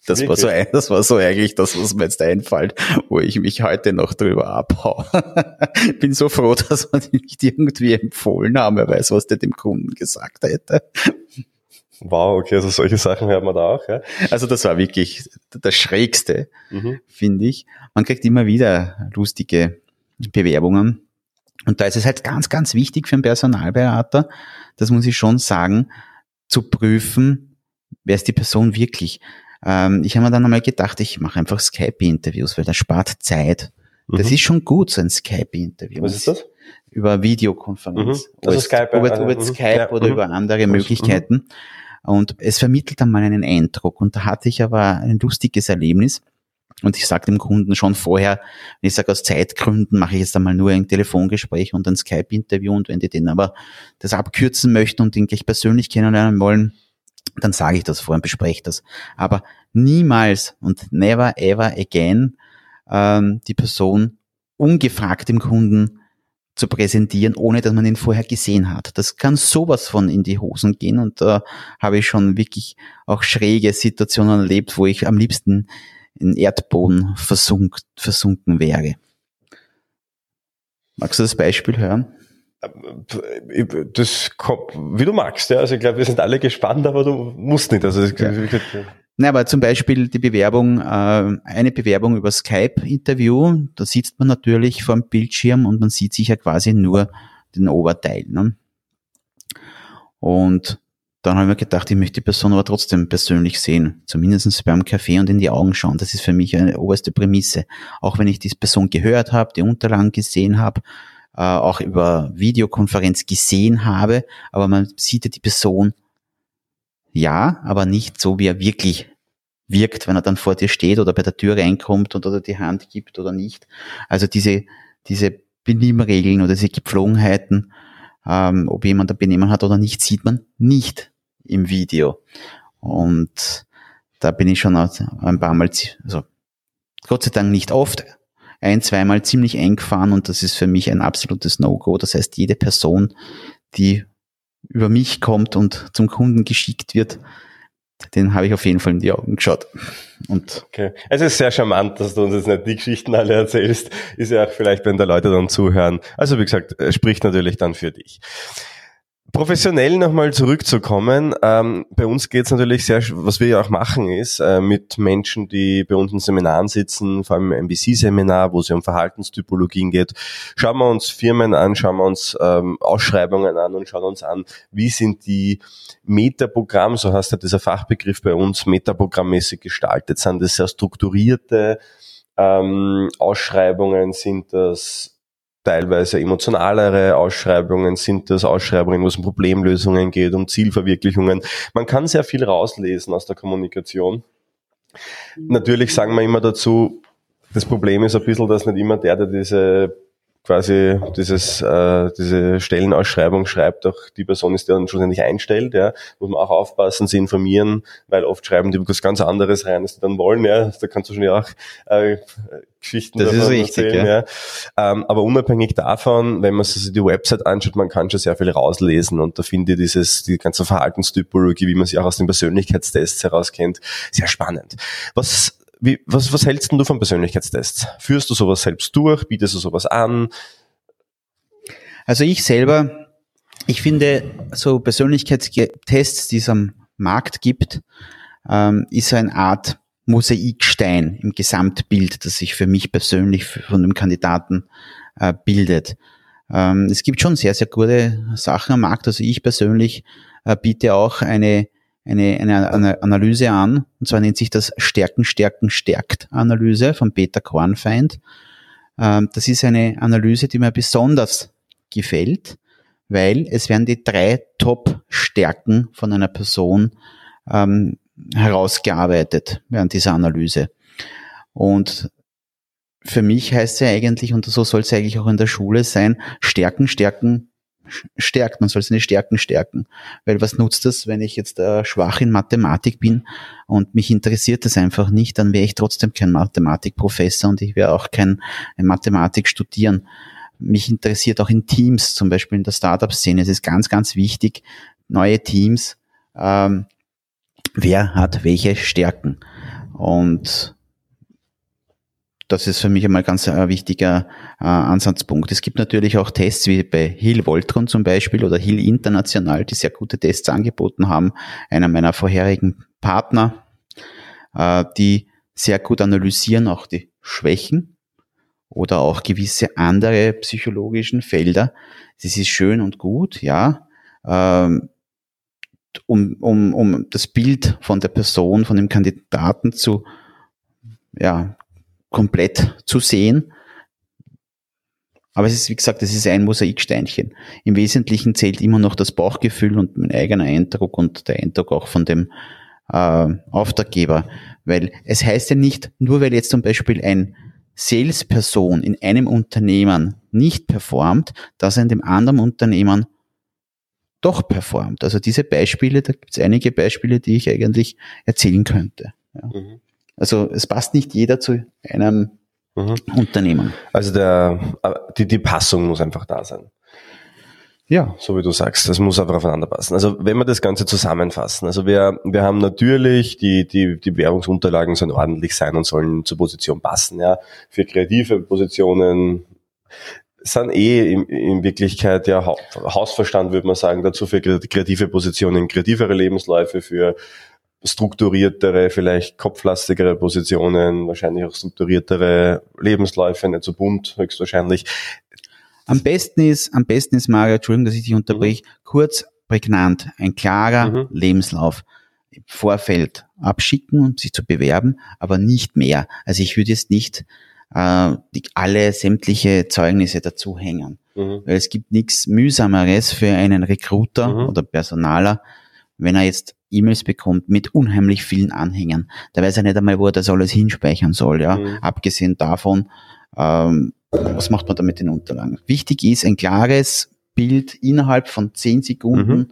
Das war, so, das war so eigentlich das, was mir jetzt einfällt, wo ich mich heute noch drüber abhau. Bin so froh, dass man die nicht irgendwie empfohlen haben. Wer weiß, was der dem Kunden gesagt hätte. Wow, okay, also solche Sachen hört man da auch. Ja? Also das war wirklich das Schrägste, mhm. finde ich. Man kriegt immer wieder lustige Bewerbungen. Und da ist es halt ganz, ganz wichtig für einen Personalberater, das muss ich schon sagen, zu prüfen, wer ist die Person wirklich. Ähm, ich habe mir dann einmal gedacht, ich mache einfach Skype-Interviews, weil das spart Zeit. Das mhm. ist schon gut, so ein Skype-Interview. Was ist das? Über Videokonferenz. Mhm. Also Skype, ob, ob, ob jetzt Skype ja. oder mhm. über andere mhm. Möglichkeiten. Und es vermittelt dann mal einen Eindruck. Und da hatte ich aber ein lustiges Erlebnis. Und ich sage dem Kunden schon vorher, wenn ich sage, aus Zeitgründen mache ich jetzt einmal nur ein Telefongespräch und ein Skype-Interview und wenn die den aber das abkürzen möchten und ihn gleich persönlich kennenlernen wollen, dann sage ich das vor und bespreche das. Aber niemals und never ever again ähm, die Person ungefragt dem Kunden zu präsentieren, ohne dass man ihn vorher gesehen hat. Das kann sowas von in die Hosen gehen und da äh, habe ich schon wirklich auch schräge Situationen erlebt, wo ich am liebsten in Erdboden versunk, versunken wäre. Magst du das Beispiel hören? Das kommt, wie du magst, ja. Also ich glaube, wir sind alle gespannt, aber du musst nicht. Also ja. Na, aber zum Beispiel die Bewerbung, äh, eine Bewerbung über Skype-Interview, da sitzt man natürlich vor dem Bildschirm und man sieht sich ja quasi nur den Oberteil. Ne? Und dann habe ich mir gedacht, ich möchte die Person aber trotzdem persönlich sehen, zumindest beim Café und in die Augen schauen. Das ist für mich eine oberste Prämisse. Auch wenn ich diese Person gehört habe, die Unterlagen gesehen habe, äh, auch über Videokonferenz gesehen habe, aber man sieht ja die Person ja, aber nicht so, wie er wirklich wirkt, wenn er dann vor dir steht oder bei der Tür reinkommt und oder die Hand gibt oder nicht. Also diese, diese Benimmregeln oder diese Gepflogenheiten, ähm, ob jemand ein Benehmen hat oder nicht, sieht man nicht im Video. Und da bin ich schon ein paar Mal, also Gott sei Dank nicht oft, ein, zweimal ziemlich eng gefahren und das ist für mich ein absolutes No-Go. Das heißt, jede Person, die über mich kommt und zum Kunden geschickt wird, den habe ich auf jeden Fall in die Augen geschaut. Und okay. Es ist sehr charmant, dass du uns jetzt nicht die Geschichten alle erzählst. Ist ja auch vielleicht, wenn da Leute dann zuhören. Also wie gesagt, spricht natürlich dann für dich. Professionell nochmal zurückzukommen, ähm, bei uns geht es natürlich sehr, was wir ja auch machen, ist äh, mit Menschen, die bei uns in Seminaren sitzen, vor allem im MBC-Seminar, wo es um Verhaltenstypologien geht, schauen wir uns Firmen an, schauen wir uns ähm, Ausschreibungen an und schauen uns an, wie sind die Metaprogramm, so heißt ja dieser Fachbegriff bei uns, metaprogrammmäßig gestaltet, sind das sehr strukturierte ähm, Ausschreibungen, sind das teilweise emotionalere Ausschreibungen sind das, Ausschreibungen, wo es um Problemlösungen geht, um Zielverwirklichungen. Man kann sehr viel rauslesen aus der Kommunikation. Natürlich sagen wir immer dazu, das Problem ist ein bisschen, dass nicht immer der, der diese quasi dieses, äh, diese Stellenausschreibung schreibt, auch die Person ist, die dann schlussendlich einstellt, ja, muss man auch aufpassen, sie informieren, weil oft schreiben die was ganz anderes rein, als sie dann wollen, ja, da kannst du schon ja auch äh, Geschichten das davon richtig, erzählen, ja. ja. Ähm, aber unabhängig davon, wenn man sich die Website anschaut, man kann schon sehr viel rauslesen und da finde ich dieses, die ganze Verhaltenstypologie, wie man sie auch aus den Persönlichkeitstests herauskennt, sehr spannend. Was wie, was, was hältst du von Persönlichkeitstests? Führst du sowas selbst durch? Bietest du sowas an? Also ich selber, ich finde so Persönlichkeitstests, die es am Markt gibt, ähm, ist so eine Art Mosaikstein im Gesamtbild, das sich für mich persönlich von dem Kandidaten äh, bildet. Ähm, es gibt schon sehr, sehr gute Sachen am Markt. Also ich persönlich äh, biete auch eine, eine, eine, eine Analyse an. Und zwar nennt sich das Stärken, Stärken, Stärkt Analyse von Peter Kornfeind. Ähm, das ist eine Analyse, die mir besonders gefällt, weil es werden die drei Top-Stärken von einer Person ähm, herausgearbeitet während dieser Analyse. Und für mich heißt ja eigentlich, und so soll es eigentlich auch in der Schule sein, stärken, stärken, stärkt. Man soll seine Stärken stärken. Weil was nutzt das, wenn ich jetzt äh, schwach in Mathematik bin und mich interessiert das einfach nicht, dann wäre ich trotzdem kein Mathematikprofessor und ich wäre auch kein Mathematik studieren. Mich interessiert auch in Teams, zum Beispiel in der Startup-Szene. Es ist ganz, ganz wichtig, neue Teams, ähm, wer hat welche Stärken. Und das ist für mich einmal ganz ein äh, wichtiger äh, Ansatzpunkt. Es gibt natürlich auch Tests wie bei Hill Voltron zum Beispiel oder Hill International, die sehr gute Tests angeboten haben. Einer meiner vorherigen Partner, äh, die sehr gut analysieren auch die Schwächen oder auch gewisse andere psychologischen Felder. Das ist schön und gut, ja. Ähm, um, um, um das Bild von der Person, von dem Kandidaten zu ja, komplett zu sehen. Aber es ist, wie gesagt, es ist ein Mosaiksteinchen. Im Wesentlichen zählt immer noch das Bauchgefühl und mein eigener Eindruck und der Eindruck auch von dem äh, Auftraggeber. Weil es heißt ja nicht, nur weil jetzt zum Beispiel ein Salesperson in einem Unternehmen nicht performt, dass er in dem anderen Unternehmen doch performt. Also diese Beispiele, da gibt es einige Beispiele, die ich eigentlich erzählen könnte. Ja. Mhm. Also es passt nicht jeder zu einem mhm. Unternehmen. Also der, die, die Passung muss einfach da sein. Ja, so wie du sagst, das muss einfach aufeinander passen. Also wenn wir das Ganze zusammenfassen, also wir, wir haben natürlich die, die, die Währungsunterlagen sollen ordentlich sein und sollen zur Position passen. Ja, für kreative Positionen sind eh in, in Wirklichkeit ja Hausverstand, würde man sagen, dazu für kreative Positionen, kreativere Lebensläufe, für strukturiertere, vielleicht kopflastigere Positionen, wahrscheinlich auch strukturiertere Lebensläufe, nicht so bunt, höchstwahrscheinlich. Am besten ist, am besten ist, Mario, Entschuldigung, dass ich dich unterbreche, mhm. kurz, prägnant, ein klarer mhm. Lebenslauf. Im Vorfeld abschicken und sich zu bewerben, aber nicht mehr. Also ich würde jetzt nicht äh, die, alle sämtliche Zeugnisse dazu hängen. Mhm. Weil es gibt nichts mühsameres für einen Recruiter mhm. oder Personaler, wenn er jetzt E-Mails bekommt mit unheimlich vielen Anhängern. Da weiß er nicht einmal, wo er das alles hinspeichern soll. Ja, mhm. abgesehen davon, ähm, was macht man da mit den Unterlagen? Wichtig ist ein klares Bild innerhalb von zehn Sekunden mhm.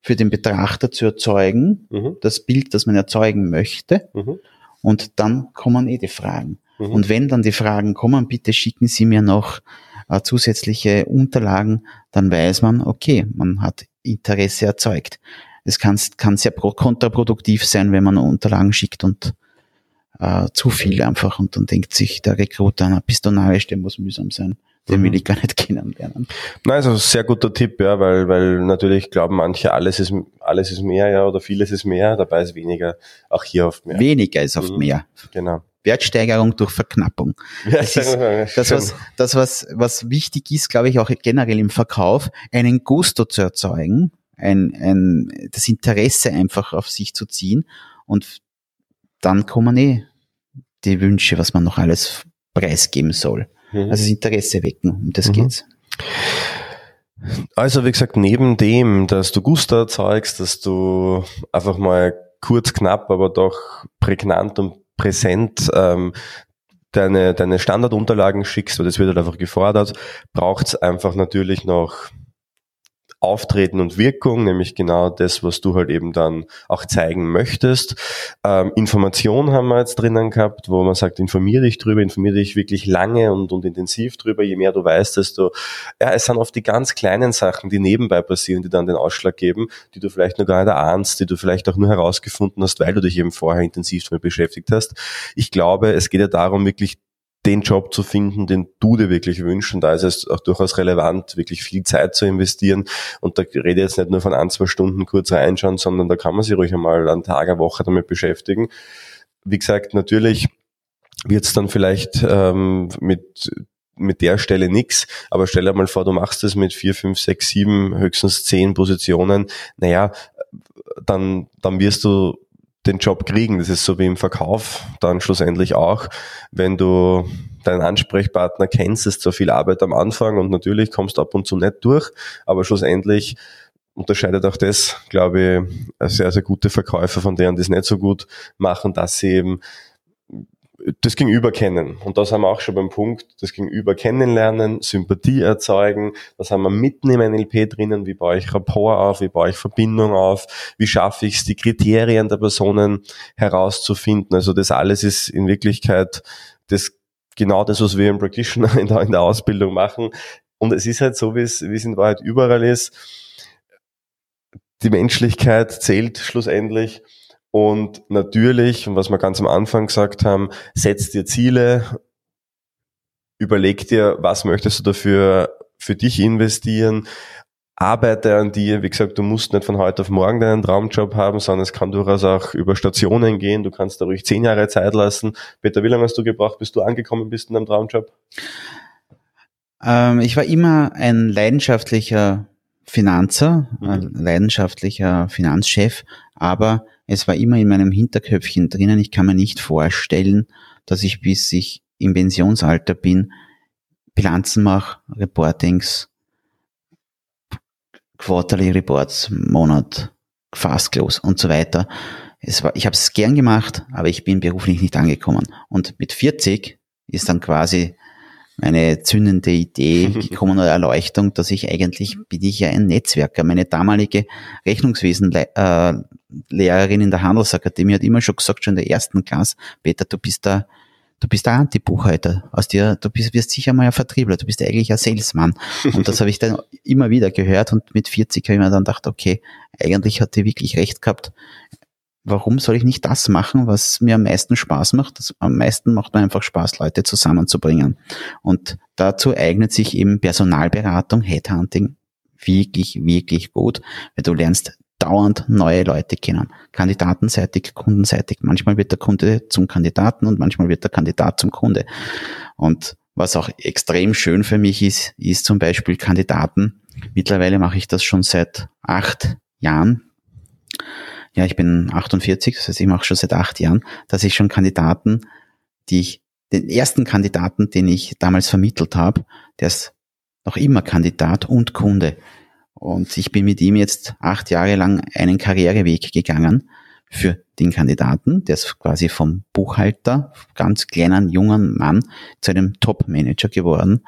für den Betrachter zu erzeugen, mhm. das Bild, das man erzeugen möchte. Mhm. Und dann kommen eh die Fragen. Mhm. Und wenn dann die Fragen kommen, bitte schicken Sie mir noch äh, zusätzliche Unterlagen, dann weiß man, okay, man hat Interesse erzeugt es kann, kann sehr kontraproduktiv sein, wenn man Unterlagen schickt und äh, zu viel einfach und dann denkt sich der Recruiter, na, bist du narrisch, der muss mühsam sein. Den will mhm. ich gar nicht kennenlernen. Nein, also sehr guter Tipp, ja, weil, weil natürlich glauben manche, alles ist, alles ist mehr, ja, oder vieles ist mehr, dabei ist weniger, auch hier oft mehr. Weniger ist oft mhm. mehr. Genau. Wertsteigerung durch Verknappung. Das ist das, was, das was, was wichtig ist, glaube ich, auch generell im Verkauf, einen Gusto zu erzeugen, ein, ein, das Interesse einfach auf sich zu ziehen und dann kommen eh die Wünsche, was man noch alles preisgeben soll. Mhm. Also das Interesse wecken, um das mhm. geht's. Also wie gesagt, neben dem, dass du Gusto erzeugst, dass du einfach mal kurz, knapp, aber doch prägnant und präsent ähm, deine, deine Standardunterlagen schickst, weil das wird halt einfach gefordert, braucht es einfach natürlich noch Auftreten und Wirkung, nämlich genau das, was du halt eben dann auch zeigen möchtest. Ähm, Information haben wir jetzt drinnen gehabt, wo man sagt, informiere dich drüber, informiere dich wirklich lange und, und intensiv drüber. Je mehr du weißt, desto, ja, es sind oft die ganz kleinen Sachen, die nebenbei passieren, die dann den Ausschlag geben, die du vielleicht noch gar nicht ahnst, die du vielleicht auch nur herausgefunden hast, weil du dich eben vorher intensiv damit beschäftigt hast. Ich glaube, es geht ja darum, wirklich den Job zu finden, den du dir wirklich wünschst. Und da ist es auch durchaus relevant, wirklich viel Zeit zu investieren. Und da rede ich jetzt nicht nur von ein, zwei Stunden kurz reinschauen, sondern da kann man sich ruhig einmal einen Tag, eine Woche damit beschäftigen. Wie gesagt, natürlich wird es dann vielleicht ähm, mit mit der Stelle nix, aber stell dir mal vor, du machst es mit vier, fünf, sechs, sieben, höchstens zehn Positionen, naja, dann, dann wirst du den Job kriegen. Das ist so wie im Verkauf dann schlussendlich auch. Wenn du deinen Ansprechpartner kennst, ist zwar viel Arbeit am Anfang und natürlich kommst du ab und zu nicht durch, aber schlussendlich unterscheidet auch das, glaube ich, sehr, sehr gute Verkäufer von denen, die es nicht so gut machen, dass sie eben das Gegenüber kennen. Und das haben wir auch schon beim Punkt, das Gegenüber kennenlernen, Sympathie erzeugen. Das haben wir mitten im NLP drinnen. Wie baue ich Rapport auf? Wie baue ich Verbindung auf? Wie schaffe ich es, die Kriterien der Personen herauszufinden? Also das alles ist in Wirklichkeit das, genau das, was wir im Practitioner in der, in der Ausbildung machen. Und es ist halt so, wie es, wie es in Wahrheit überall ist. Die Menschlichkeit zählt schlussendlich und natürlich, was wir ganz am Anfang gesagt haben, setz dir Ziele, überleg dir, was möchtest du dafür für dich investieren, arbeite an dir. Wie gesagt, du musst nicht von heute auf morgen deinen Traumjob haben, sondern es kann durchaus auch über Stationen gehen. Du kannst da ruhig zehn Jahre Zeit lassen. Peter, wie lange hast du gebraucht, bis du angekommen bist in deinem Traumjob? Ähm, ich war immer ein leidenschaftlicher Finanzer, mhm. ein leidenschaftlicher Finanzchef, aber es war immer in meinem Hinterköpfchen drinnen. Ich kann mir nicht vorstellen, dass ich bis ich im Pensionsalter bin, Bilanzen mache, Reportings, Quarterly Reports, Monat, Fast Close und so weiter. Es war, ich habe es gern gemacht, aber ich bin beruflich nicht angekommen. Und mit 40 ist dann quasi meine zündende Idee gekommen oder Erleuchtung, dass ich eigentlich bin ich ja ein Netzwerker. Meine damalige Rechnungswesenlehrerin äh, in der Handelsakademie hat immer schon gesagt, schon in der ersten Klasse, Peter, du bist da du bist der Anti-Buchhalter. Aus dir, du bist, wirst sicher mal ein Vertriebler, du bist eigentlich ein Salesman. Und das habe ich dann immer wieder gehört und mit 40 habe ich mir dann gedacht, okay, eigentlich hat die wirklich recht gehabt warum soll ich nicht das machen, was mir am meisten Spaß macht? Das, am meisten macht mir einfach Spaß, Leute zusammenzubringen. Und dazu eignet sich eben Personalberatung, Headhunting wirklich, wirklich gut, weil du lernst dauernd neue Leute kennen. Kandidatenseitig, kundenseitig. Manchmal wird der Kunde zum Kandidaten und manchmal wird der Kandidat zum Kunde. Und was auch extrem schön für mich ist, ist zum Beispiel Kandidaten. Mittlerweile mache ich das schon seit acht Jahren ja, ich bin 48, das heißt, ich mache schon seit acht Jahren, dass ich schon Kandidaten, die ich, den ersten Kandidaten, den ich damals vermittelt habe, der ist noch immer Kandidat und Kunde. Und ich bin mit ihm jetzt acht Jahre lang einen Karriereweg gegangen für den Kandidaten. Der ist quasi vom Buchhalter, ganz kleinen, jungen Mann, zu einem Top-Manager geworden.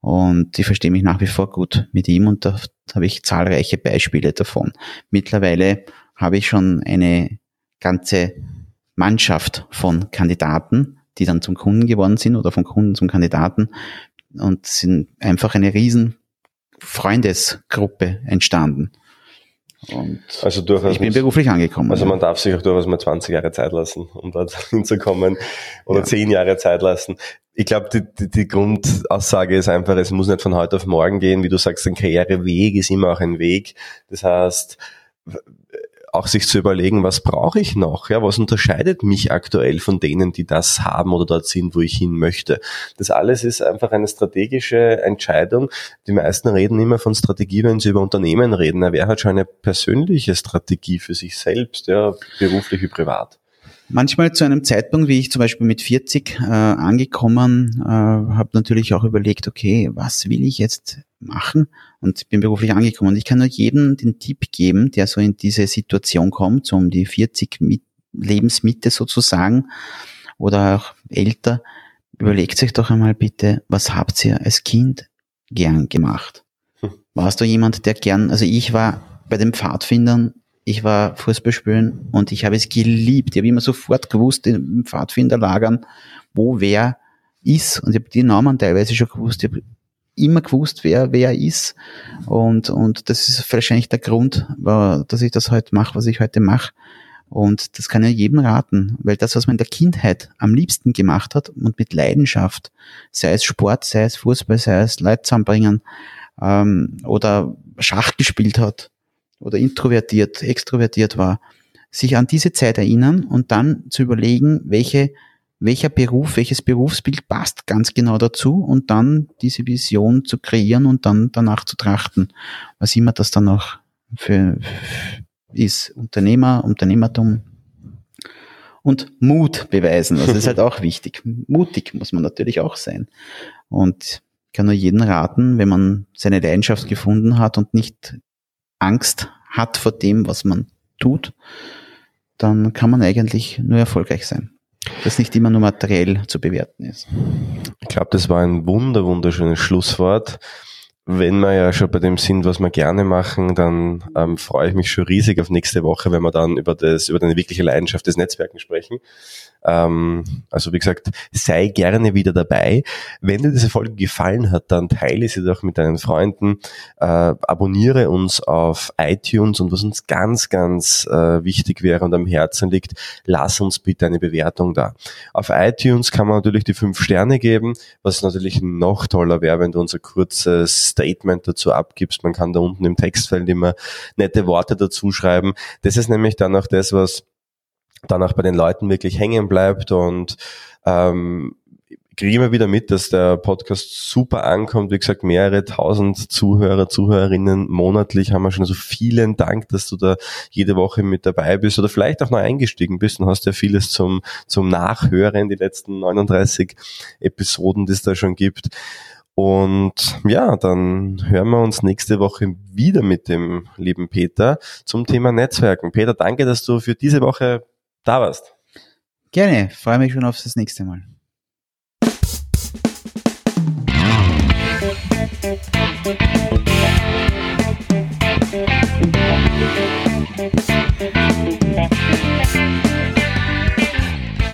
Und ich verstehe mich nach wie vor gut mit ihm und da habe ich zahlreiche Beispiele davon. Mittlerweile habe ich schon eine ganze Mannschaft von Kandidaten, die dann zum Kunden geworden sind oder von Kunden zum Kandidaten und sind einfach eine riesen Freundesgruppe entstanden. Und also durchaus ich bin beruflich angekommen. Also man darf sich auch durchaus mal 20 Jahre Zeit lassen, um dort hinzukommen oder ja. 10 Jahre Zeit lassen. Ich glaube, die, die, die Grundaussage ist einfach, es muss nicht von heute auf morgen gehen. Wie du sagst, ein Karriereweg ist immer auch ein Weg. Das heißt, auch sich zu überlegen, was brauche ich noch? Ja, was unterscheidet mich aktuell von denen, die das haben oder dort sind, wo ich hin möchte? Das alles ist einfach eine strategische Entscheidung. Die meisten reden immer von Strategie, wenn sie über Unternehmen reden. Na, wer hat schon eine persönliche Strategie für sich selbst, ja, beruflich wie privat? Manchmal zu einem Zeitpunkt, wie ich zum Beispiel mit 40 äh, angekommen, äh, habe natürlich auch überlegt, okay, was will ich jetzt machen? Und bin beruflich angekommen. Und ich kann nur jedem den Tipp geben, der so in diese Situation kommt, so um die 40 mit Lebensmitte sozusagen oder auch älter, überlegt euch doch einmal bitte, was habt ihr als Kind gern gemacht? Hm. Warst du jemand, der gern, also ich war bei den Pfadfindern ich war Fußball spielen und ich habe es geliebt. Ich habe immer sofort gewusst in Pfadfinderlagern, wo wer ist. Und ich habe die Namen teilweise schon gewusst. Ich habe immer gewusst, wer wer ist. Und, und das ist wahrscheinlich der Grund, dass ich das heute mache, was ich heute mache. Und das kann ja jedem raten, weil das, was man in der Kindheit am liebsten gemacht hat und mit Leidenschaft, sei es Sport, sei es Fußball, sei es Leute zusammenbringen ähm, oder Schach gespielt hat, oder introvertiert, extrovertiert war, sich an diese Zeit erinnern und dann zu überlegen, welche welcher Beruf, welches Berufsbild passt ganz genau dazu und dann diese Vision zu kreieren und dann danach zu trachten, was immer das dann auch für, ist. Unternehmer, Unternehmertum und Mut beweisen. Das ist halt auch wichtig. Mutig muss man natürlich auch sein. Und ich kann nur jeden raten, wenn man seine Leidenschaft gefunden hat und nicht Angst hat vor dem, was man tut, dann kann man eigentlich nur erfolgreich sein. Das nicht immer nur materiell zu bewerten ist. Ich glaube, das war ein wunder, wunderschönes Schlusswort wenn wir ja schon bei dem sind, was wir gerne machen, dann ähm, freue ich mich schon riesig auf nächste Woche, wenn wir dann über das, über deine wirkliche Leidenschaft des Netzwerken sprechen. Ähm, also wie gesagt, sei gerne wieder dabei. Wenn dir diese Folge gefallen hat, dann teile sie doch mit deinen Freunden, äh, abonniere uns auf iTunes und was uns ganz, ganz äh, wichtig wäre und am Herzen liegt, lass uns bitte eine Bewertung da. Auf iTunes kann man natürlich die fünf Sterne geben, was natürlich noch toller wäre, wenn du unser kurzes Statement dazu abgibst. Man kann da unten im Textfeld immer nette Worte dazu schreiben. Das ist nämlich dann auch das, was dann auch bei den Leuten wirklich hängen bleibt und ähm, kriege immer wieder mit, dass der Podcast super ankommt. Wie gesagt, mehrere tausend Zuhörer, Zuhörerinnen monatlich haben wir schon. Also vielen Dank, dass du da jede Woche mit dabei bist oder vielleicht auch neu eingestiegen bist und hast ja vieles zum, zum Nachhören, die letzten 39 Episoden, die es da schon gibt. Und ja, dann hören wir uns nächste Woche wieder mit dem lieben Peter zum Thema Netzwerken. Peter, danke, dass du für diese Woche da warst. Gerne, freue mich schon auf das nächste Mal. Thank you.